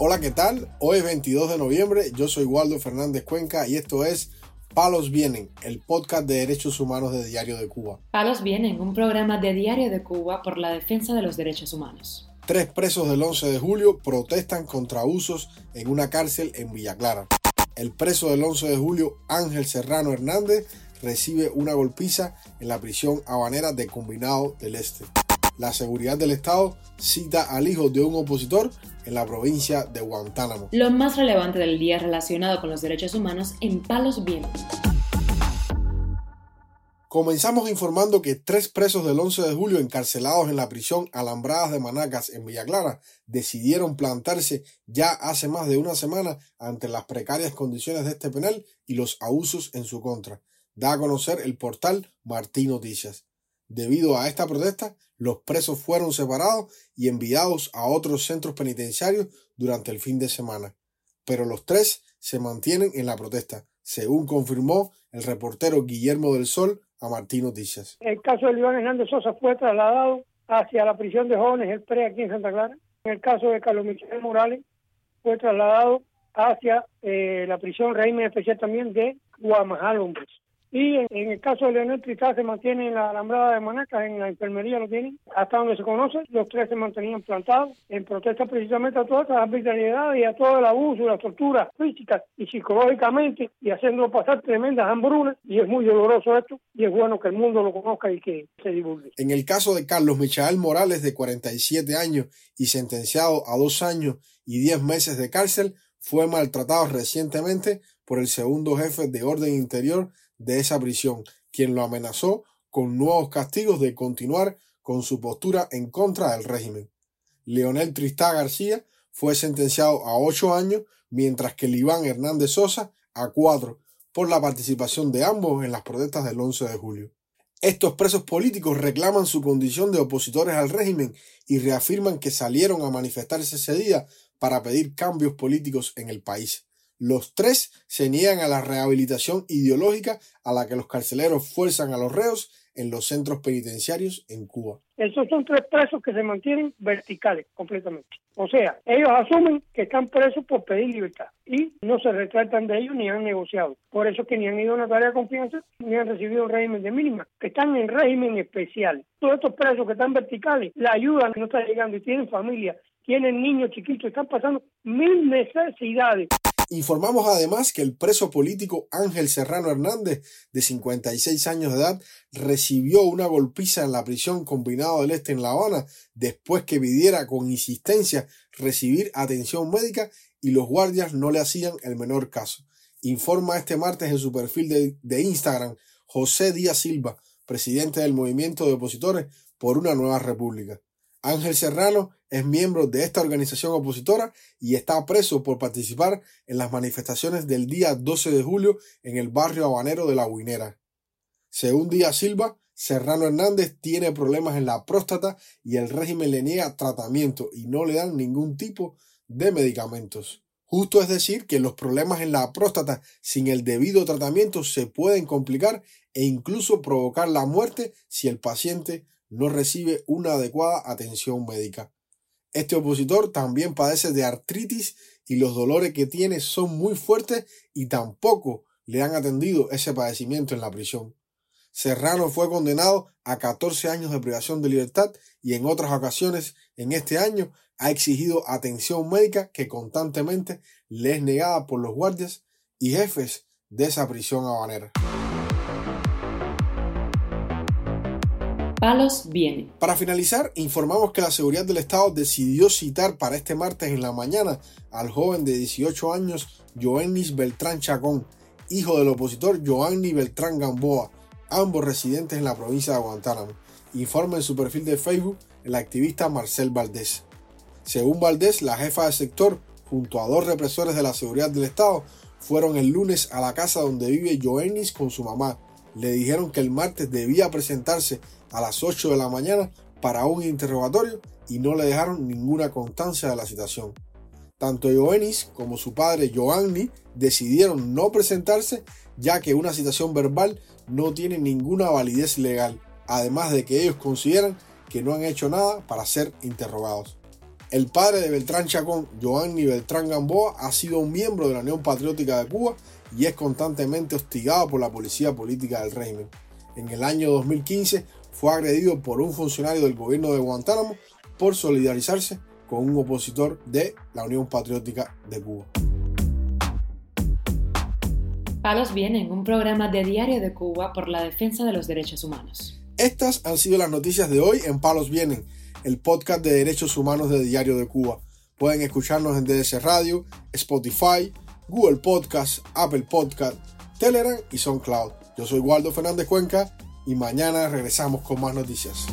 Hola, ¿qué tal? Hoy es 22 de noviembre, yo soy Waldo Fernández Cuenca y esto es Palos Vienen, el podcast de derechos humanos de Diario de Cuba. Palos Vienen, un programa de Diario de Cuba por la defensa de los derechos humanos. Tres presos del 11 de julio protestan contra abusos en una cárcel en Villa Clara. El preso del 11 de julio, Ángel Serrano Hernández, recibe una golpiza en la prisión habanera de Combinado del Este. La seguridad del Estado cita al hijo de un opositor en la provincia de Guantánamo. Lo más relevante del día relacionado con los derechos humanos en Palos Vientos. Comenzamos informando que tres presos del 11 de julio encarcelados en la prisión Alambradas de Manacas en Villa Clara decidieron plantarse ya hace más de una semana ante las precarias condiciones de este penal y los abusos en su contra. Da a conocer el portal Martín Noticias. Debido a esta protesta, los presos fueron separados y enviados a otros centros penitenciarios durante el fin de semana. Pero los tres se mantienen en la protesta, según confirmó el reportero Guillermo del Sol a Martín Noticias. El caso de Iván Hernández Sosa fue trasladado hacia la prisión de jóvenes El PRE aquí en Santa Clara. En el caso de Carlos Michel Morales fue trasladado hacia eh, la prisión régimen especial también de Guamajal, hombres. Y en, el caso de Leonel Tristán se mantiene en la alambrada de Manacas, en la enfermería lo tienen, hasta donde se conoce, los tres se mantenían plantados en protesta precisamente a todas estas arbitrariedades y a todo el abuso y la tortura física y psicológicamente y haciéndolo pasar tremendas hambrunas y es muy doloroso esto y es bueno que el mundo lo conozca y que se divulgue. En el caso de Carlos Michael Morales, de 47 años y sentenciado a dos años y diez meses de cárcel, fue maltratado recientemente por el segundo jefe de orden interior de esa prisión, quien lo amenazó con nuevos castigos de continuar con su postura en contra del régimen. Leonel Tristá García fue sentenciado a ocho años, mientras que Iván Hernández Sosa a cuatro, por la participación de ambos en las protestas del 11 de julio. Estos presos políticos reclaman su condición de opositores al régimen y reafirman que salieron a manifestarse ese día para pedir cambios políticos en el país. Los tres se niegan a la rehabilitación ideológica a la que los carceleros fuerzan a los reos en los centros penitenciarios en Cuba. Esos son tres presos que se mantienen verticales completamente. O sea, ellos asumen que están presos por pedir libertad y no se retratan de ellos ni han negociado. Por eso que ni han ido a una tarea de confianza ni han recibido un régimen de mínima, están en régimen especial. Todos estos presos que están verticales, la ayuda no está llegando y tienen familia, tienen niños chiquitos, están pasando mil necesidades. Informamos además que el preso político Ángel Serrano Hernández, de 56 años de edad, recibió una golpiza en la prisión combinado del Este en La Habana después que pidiera con insistencia recibir atención médica y los guardias no le hacían el menor caso. Informa este martes en su perfil de, de Instagram José Díaz Silva, presidente del movimiento de opositores por una nueva república. Ángel Serrano es miembro de esta organización opositora y está preso por participar en las manifestaciones del día 12 de julio en el barrio habanero de La Guinera. Según Díaz Silva, Serrano Hernández tiene problemas en la próstata y el régimen le niega tratamiento y no le dan ningún tipo de medicamentos. Justo es decir que los problemas en la próstata sin el debido tratamiento se pueden complicar e incluso provocar la muerte si el paciente no recibe una adecuada atención médica. Este opositor también padece de artritis y los dolores que tiene son muy fuertes y tampoco le han atendido ese padecimiento en la prisión. Serrano fue condenado a 14 años de privación de libertad y en otras ocasiones en este año ha exigido atención médica que constantemente le es negada por los guardias y jefes de esa prisión habanera. Palos. Para finalizar, informamos que la seguridad del Estado decidió citar para este martes en la mañana al joven de 18 años Joannis Beltrán Chacón, hijo del opositor Joanny Beltrán Gamboa, ambos residentes en la provincia de Guantánamo. Informa en su perfil de Facebook el activista Marcel Valdés. Según Valdés, la jefa del sector, junto a dos represores de la seguridad del Estado, fueron el lunes a la casa donde vive Joannis con su mamá. Le dijeron que el martes debía presentarse a las 8 de la mañana para un interrogatorio y no le dejaron ninguna constancia de la citación. Tanto Jovenis como su padre Joanny decidieron no presentarse ya que una citación verbal no tiene ninguna validez legal, además de que ellos consideran que no han hecho nada para ser interrogados. El padre de Beltrán Chacón, Giovanni Beltrán Gamboa, ha sido un miembro de la Unión Patriótica de Cuba y es constantemente hostigado por la policía política del régimen. En el año 2015 fue agredido por un funcionario del gobierno de Guantánamo por solidarizarse con un opositor de la Unión Patriótica de Cuba. Palos Vienen, un programa de Diario de Cuba por la defensa de los derechos humanos. Estas han sido las noticias de hoy en Palos Vienen, el podcast de derechos humanos de Diario de Cuba. Pueden escucharnos en DDC Radio, Spotify, Google Podcast, Apple Podcast, Telegram y SoundCloud. Yo soy Waldo Fernández Cuenca y mañana regresamos con más noticias.